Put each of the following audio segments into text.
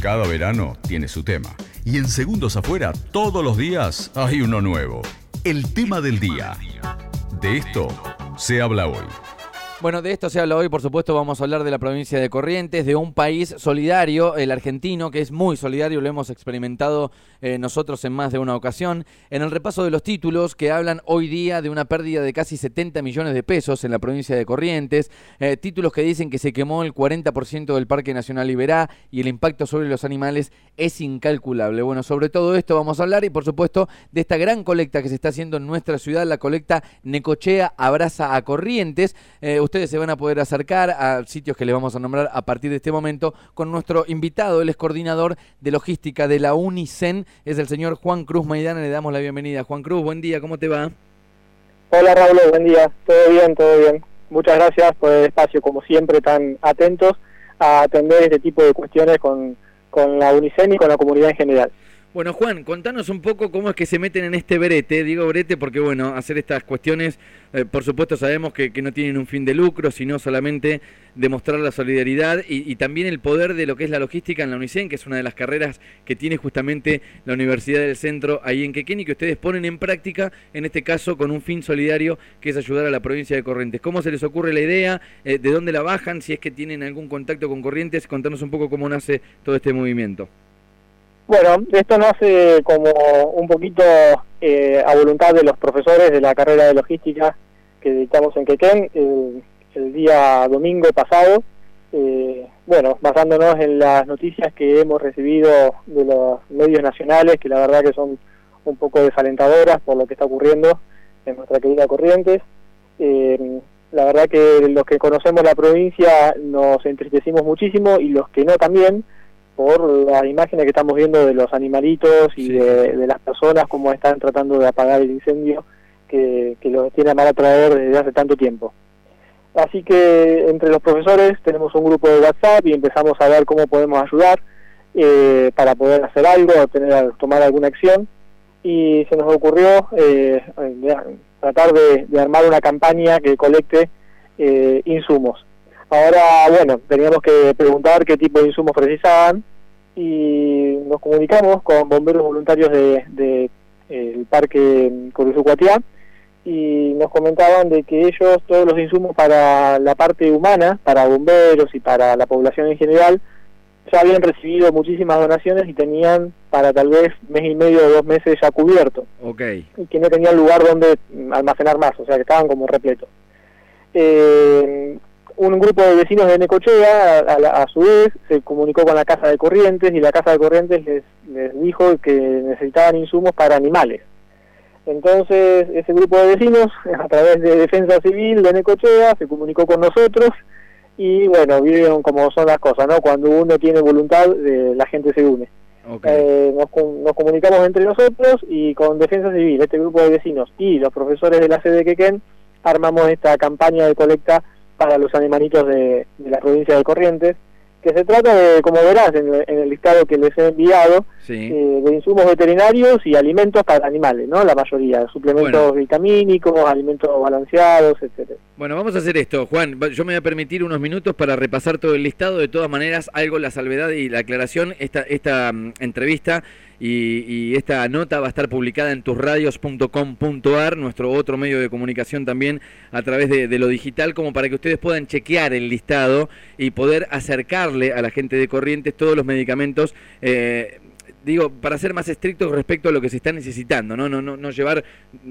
Cada verano tiene su tema. Y en Segundos Afuera, todos los días hay uno nuevo. El tema del día. De esto se habla hoy. Bueno, de esto se habla hoy, por supuesto, vamos a hablar de la provincia de Corrientes, de un país solidario, el argentino, que es muy solidario, lo hemos experimentado eh, nosotros en más de una ocasión. En el repaso de los títulos que hablan hoy día de una pérdida de casi 70 millones de pesos en la provincia de Corrientes, eh, títulos que dicen que se quemó el 40% del Parque Nacional Iberá y el impacto sobre los animales es incalculable. Bueno, sobre todo esto vamos a hablar y, por supuesto, de esta gran colecta que se está haciendo en nuestra ciudad, la colecta Necochea Abraza a Corrientes. Eh, ustedes se van a poder acercar a sitios que les vamos a nombrar a partir de este momento con nuestro invitado, él es coordinador de logística de la UNICEN, es el señor Juan Cruz Maidana, le damos la bienvenida. Juan Cruz, buen día, ¿cómo te va? Hola Raúl, buen día, todo bien, todo bien. Muchas gracias por el espacio, como siempre, tan atentos a atender este tipo de cuestiones con, con la UNICEN y con la comunidad en general. Bueno, Juan, contanos un poco cómo es que se meten en este brete. Digo brete porque, bueno, hacer estas cuestiones, eh, por supuesto sabemos que, no tienen un fin de lucro, sino solamente demostrar la solidaridad y, también el poder de lo que es la logística en la UNICEN, que es una de las carreras que tiene justamente la Universidad del Centro ahí en Quequén y que ustedes ponen en práctica, en este caso con un fin solidario, que es ayudar a la provincia de Corrientes. ¿Cómo se les ocurre la idea? Eh, ¿De dónde la bajan? Si es que tienen algún contacto con Corrientes, contanos un poco cómo nace todo este movimiento. Bueno, esto nace como un poquito eh, a voluntad de los profesores de la carrera de logística que dictamos en Quequén el, día domingo pasado. Eh, bueno, basándonos en las noticias que hemos recibido de los medios nacionales, que la verdad que son un poco desalentadoras por lo que está ocurriendo en nuestra querida Corrientes. Eh, la verdad que los que conocemos la provincia nos entristecimos muchísimo y los que no también, por las imágenes que estamos viendo de los animalitos y de, las personas como están tratando de apagar el incendio que, los tiene a mal atraer desde hace tanto tiempo. Así que entre los profesores tenemos un grupo de WhatsApp y empezamos a ver cómo podemos ayudar eh, para poder hacer algo, tener, tomar alguna acción y se nos ocurrió eh, tratar de, armar una campaña que colecte eh, insumos. Ahora, bueno, teníamos que preguntar qué tipo de insumos precisaban y nos comunicamos con bomberos voluntarios de, de el parque Coruzucuatiá y nos comentaban de que ellos todos los insumos para la parte humana, para bomberos y para la población en general, ya habían recibido muchísimas donaciones y tenían para tal vez mes y medio o dos meses ya cubierto. Okay. Y que no tenían lugar donde almacenar más, o sea que estaban como repletos. Eh, un grupo de vecinos de Necochea, a, su vez, se comunicó con la Casa de Corrientes y la Casa de Corrientes les, dijo que necesitaban insumos para animales. Entonces, ese grupo de vecinos, a través de Defensa Civil de Necochea, se comunicó con nosotros y, bueno, vieron cómo son las cosas, ¿no? Cuando uno tiene voluntad, eh, la gente se une. Eh, nos, nos, comunicamos entre nosotros y con Defensa Civil, este grupo de vecinos y los profesores de la sede de Quequén, armamos esta campaña de colecta para los animalitos de, la provincia de Corrientes, que se trata de, como verás en, el listado que les he enviado, eh, de insumos veterinarios y alimentos para animales, ¿no? La mayoría, suplementos vitamínicos, alimentos balanceados, etcétera. Bueno, vamos a hacer esto, Juan. Yo me voy a permitir unos minutos para repasar todo el listado. De todas maneras, algo la salvedad y la aclaración. Esta, esta mm, entrevista y, esta nota va a estar publicada en tusradios.com.ar, nuestro otro medio de comunicación también a través de, lo digital, como para que ustedes puedan chequear el listado y poder acercarle a la gente de Corrientes todos los medicamentos. Eh, digo, para ser más estrictos respecto a lo que se está necesitando, no, no, no, no llevar,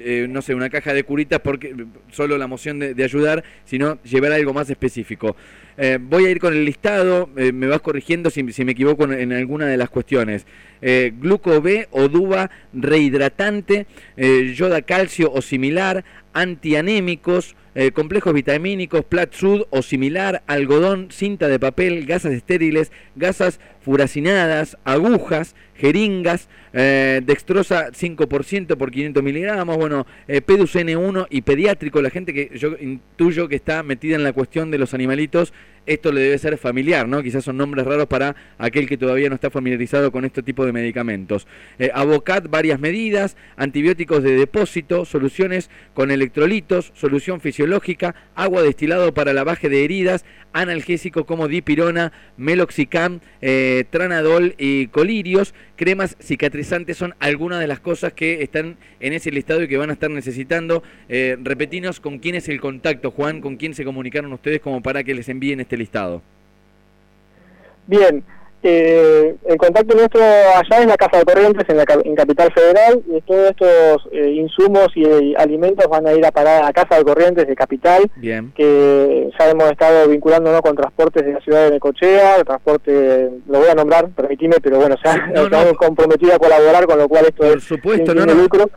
eh, no sé, una caja de curitas porque solo la moción de, ayudar, sino llevar algo más específico. Eh, voy a ir con el listado, me vas corrigiendo si, si, me equivoco en, alguna de las cuestiones eh, gluco B o duba rehidratante, eh, yoda calcio o similar, antianémicos, eh, complejos vitamínicos, Sud o similar, algodón, cinta de papel, gasas estériles, gasas furacinadas, agujas, jeringas, eh, dextrosa 5% por 500 miligramos, bueno, eh, Pedus N1 y pediátrico, la gente que yo intuyo que está metida en la cuestión de los animalitos, esto le debe ser familiar, ¿no? Quizás son nombres raros para aquel que todavía no está familiarizado con este tipo de medicamentos. Eh, Avocat, varias medidas, antibióticos de depósito, soluciones con electrolitos, solución fisiológica, agua destilado para lavaje de heridas, analgésico como dipirona, meloxicam, eh, tranadol y colirios, cremas cicatrizantes son algunas de las cosas que están en ese listado y que van a estar necesitando. Eh, repetinos con quién es el contacto, Juan, con quién se comunicaron ustedes como para que les envíen este listado. Bien, eh, el contacto nuestro allá en la Casa de Corrientes, en, la, en Capital Federal, y todos estos eh, insumos y eh, alimentos van a ir a parar a Casa de Corrientes de Capital, Bien. que ya hemos estado vinculándonos con transportes de la ciudad de Necochea, transporte, lo voy a nombrar, permitime, pero bueno, ya No, estamos no. comprometidos a colaborar, con lo cual esto Por es supuesto, no, no. lucro.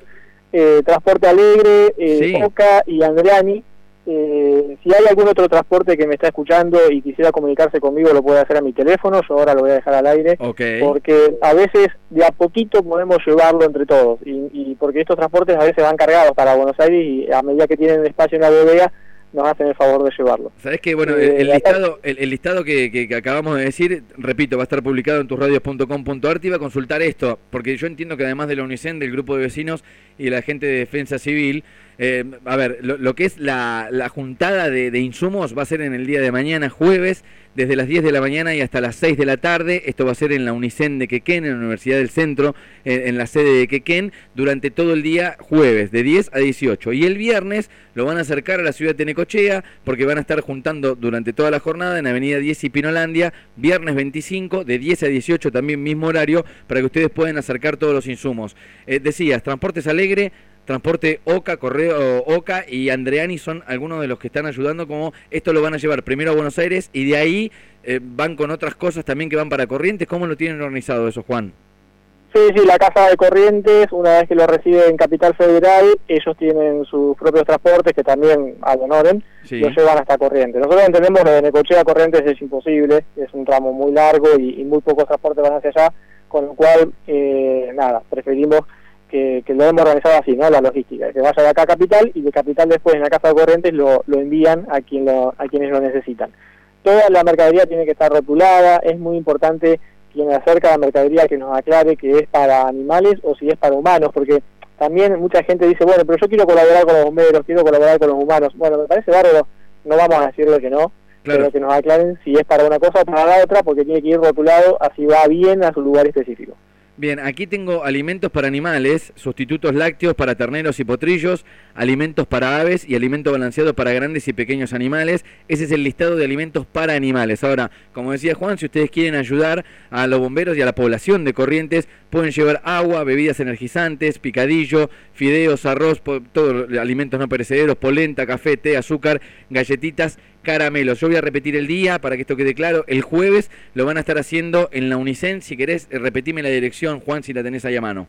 Eh, transporte Alegre, eh, Sí. Oca y Andreani. Eh, si hay algún otro transporte que me está escuchando y quisiera comunicarse conmigo, lo puede hacer a mi teléfono. Yo ahora lo voy a dejar al aire. Porque a veces de a poquito podemos llevarlo entre todos. Y, y porque estos transportes a veces van cargados para Buenos Aires y a medida que tienen espacio en la bodega, nos hacen el favor de llevarlo. Sabes que bueno, Eh, el, el acá- listado, el, el listado que, que- que acabamos de decir, repito, va a estar publicado en tusradios.com.ar. Te iba a consultar esto, porque yo entiendo que además de la UNICEN, del grupo de vecinos y la gente de defensa civil, eh, a ver, lo, que es la, juntada de, insumos va a ser en el día de mañana, jueves, desde las 10 de la mañana y hasta las 6 de la tarde. Esto va a ser en la UNICEN de Quequén, en la Universidad del Centro, en, la sede de Quequén, durante todo el día jueves, de 10 a 18. Y el viernes lo van a acercar a la ciudad de Necochea, porque van a estar juntando durante toda la jornada en Avenida 10 y Pinolandia, viernes 25, de 10 a 18, también mismo horario, para que ustedes puedan acercar todos los insumos. Eh, decías, Transportes Alegre, Transporte Oca, Correo Oca y Andreani son algunos de los que están ayudando, como esto lo van a llevar primero a Buenos Aires y de ahí eh, van con otras cosas también que van para Corrientes. ¿Cómo lo tienen organizado eso, Juan? Sí, sí, la Casa de Corrientes, una vez que lo recibe en Capital Federal, ellos tienen sus propios transportes que también abonoren, Sí. lo llevan hasta Corrientes. Nosotros entendemos lo de Necochea a Corrientes es imposible, es un tramo muy largo y, y muy pocos transportes van hacia allá, con lo cual, eh, nada, preferimos que, que lo hemos organizado así, ¿no? La logística, que vaya de acá a Capital y de Capital después en la Casa de Corrientes lo, lo envían a, quien lo, a quienes lo necesitan. Toda la mercadería tiene que estar rotulada, es muy importante quien acerca la mercadería que nos aclare que es para animales o si es para humanos, porque también mucha gente dice, bueno, pero yo quiero colaborar con los bomberos, quiero colaborar con los humanos. Bueno, me parece bárbaro, no vamos a decirle que no, Claro. pero que nos aclaren si es para una cosa o para la otra, porque tiene que ir rotulado, así va bien a su lugar específico. Bien, aquí tengo alimentos para animales, sustitutos lácteos para terneros y potrillos, alimentos para aves y alimento balanceado para grandes y pequeños animales. Ese es el listado de alimentos para animales. Ahora, como decía Juan, si ustedes quieren ayudar a los bomberos y a la población de Corrientes, pueden llevar agua, bebidas energizantes, picadillo, fideos, arroz, todos alimentos no perecederos, polenta, café, té, azúcar, galletitas, caramelos. Yo voy a repetir el día para que esto quede claro. El jueves lo van a estar haciendo en la Unicen. Si querés, eh, repetime la dirección, Juan, si la tenés ahí a mano.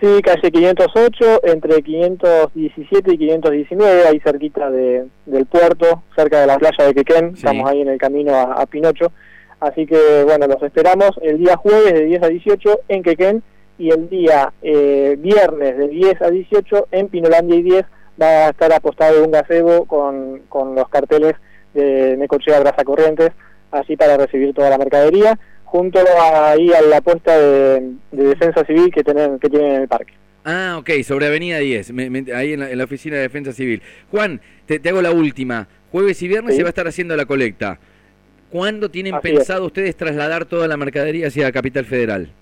Sí, calle 508, entre 517 y 519, ahí cerquita de, del puerto, cerca de la playa de Quequén, Sí. estamos ahí en el camino a, a Pinocho. Así que, bueno, los esperamos el día jueves de 10 a 18 en Quequén y el día eh, viernes de 10 a 18 en Pinolandia y 10 va a estar apostado un gazebo con, con los carteles de Necochea Brasa Corrientes, así para recibir toda la mercadería, junto a, ahí a la puesta de, de defensa civil que tienen, que tienen en el parque. Ah, ok, sobre Avenida 10, me- me- ahí en la, en la oficina de Defensa Civil. Juan, te, te hago la última. Jueves y viernes Sí. se va a estar haciendo la colecta. ¿Cuándo tienen Así pensado ustedes trasladar toda la mercadería hacia Capital Federal?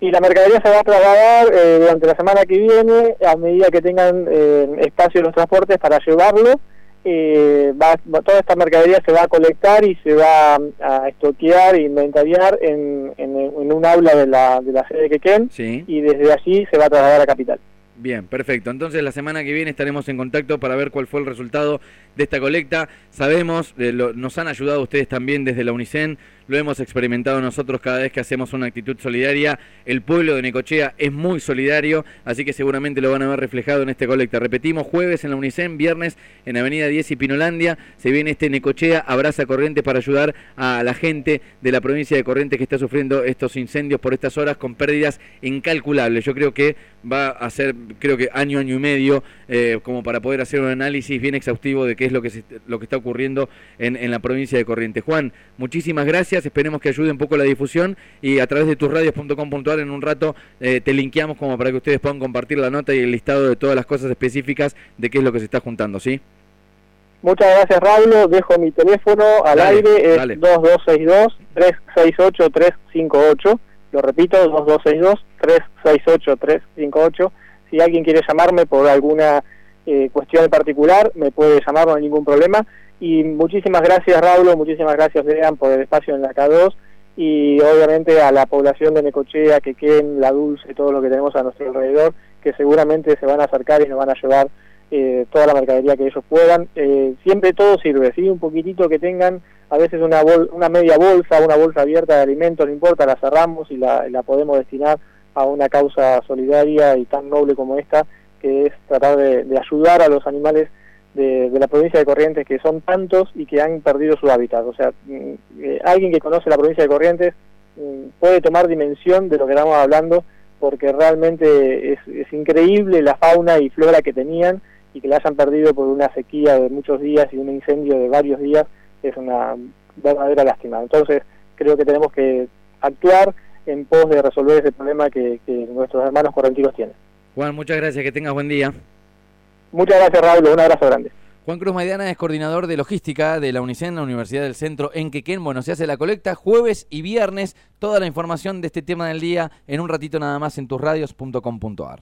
Y la mercadería se va a trasladar eh, durante la semana que viene, a medida que tengan eh, espacio los transportes para llevarlo. eh, va, va- toda esta mercadería se va a colectar y se va a estoquear e inventariar en, en, en un aula de la, de la sede de Quequén Sí. y desde allí se va a trasladar a Capital. Bien, perfecto. Entonces la semana que viene estaremos en contacto para ver cuál fue el resultado de esta colecta. Sabemos, eh, nos han ayudado ustedes también desde la UNICEN, lo hemos experimentado nosotros cada vez que hacemos una actitud solidaria. El pueblo de Necochea es muy solidario, así que seguramente lo van a ver reflejado en este colecta. Repetimos, jueves en la Unicen, viernes en Avenida 10 y Pinolandia, se viene este Necochea Abraza Corrientes para ayudar a la gente de la provincia de Corrientes que está sufriendo estos incendios por estas horas con pérdidas incalculables. Yo creo que va a ser, creo que año, año y medio, eh, como para poder hacer un análisis bien exhaustivo de qué es lo que, lo que está ocurriendo en, en la provincia de Corrientes. Juan, muchísimas gracias, esperemos que ayude un poco la difusión y a través de tusradios.com.ar en un rato eh, te linkeamos como para que ustedes puedan compartir la nota y el listado de todas las cosas específicas de qué es lo que se está juntando, ¿sí? Muchas gracias, Raúl. Dejo mi teléfono al aire, es 2262-368-358. Lo repito, 2262-368-358. Si alguien quiere llamarme por alguna eh, cuestión particular, me puede llamar, no hay ningún problema. Y muchísimas gracias, Raúl, muchísimas gracias, Lean, por el espacio en la K2 y obviamente a la población de Necochea, Quequén, La Dulce, todo lo que tenemos a nuestro alrededor, que seguramente se van a acercar y nos van a llevar eh, toda la mercadería que ellos puedan. Eh, siempre todo sirve, ¿sí? Un poquitito que tengan, a veces una, una media bolsa, una bolsa abierta de alimentos, no importa, la cerramos y la, la podemos destinar a una causa solidaria y tan noble como esta, que es tratar de, ayudar a los animales de, la provincia de Corrientes, que son tantos y que han perdido su hábitat. O sea, mm, eh, alguien que conoce la provincia de Corrientes mm, puede tomar dimensión de lo que estamos hablando, porque realmente es increíble la fauna y flora que tenían y que la hayan perdido por una sequía de muchos días y un incendio de varios días es una verdadera lástima. Entonces, creo que tenemos que actuar en pos de resolver ese problema que, nuestros hermanos correntinos tienen. Juan, muchas gracias, que tengas buen día. Muchas gracias, Raúl, un abrazo grande. Juan Cruz Maidana es coordinador de logística de la UNICEN, la Universidad del Centro en Quequén. Bueno, se hace la colecta jueves y viernes. Toda la información de este tema del día en un ratito nada más en tusradios.com.ar.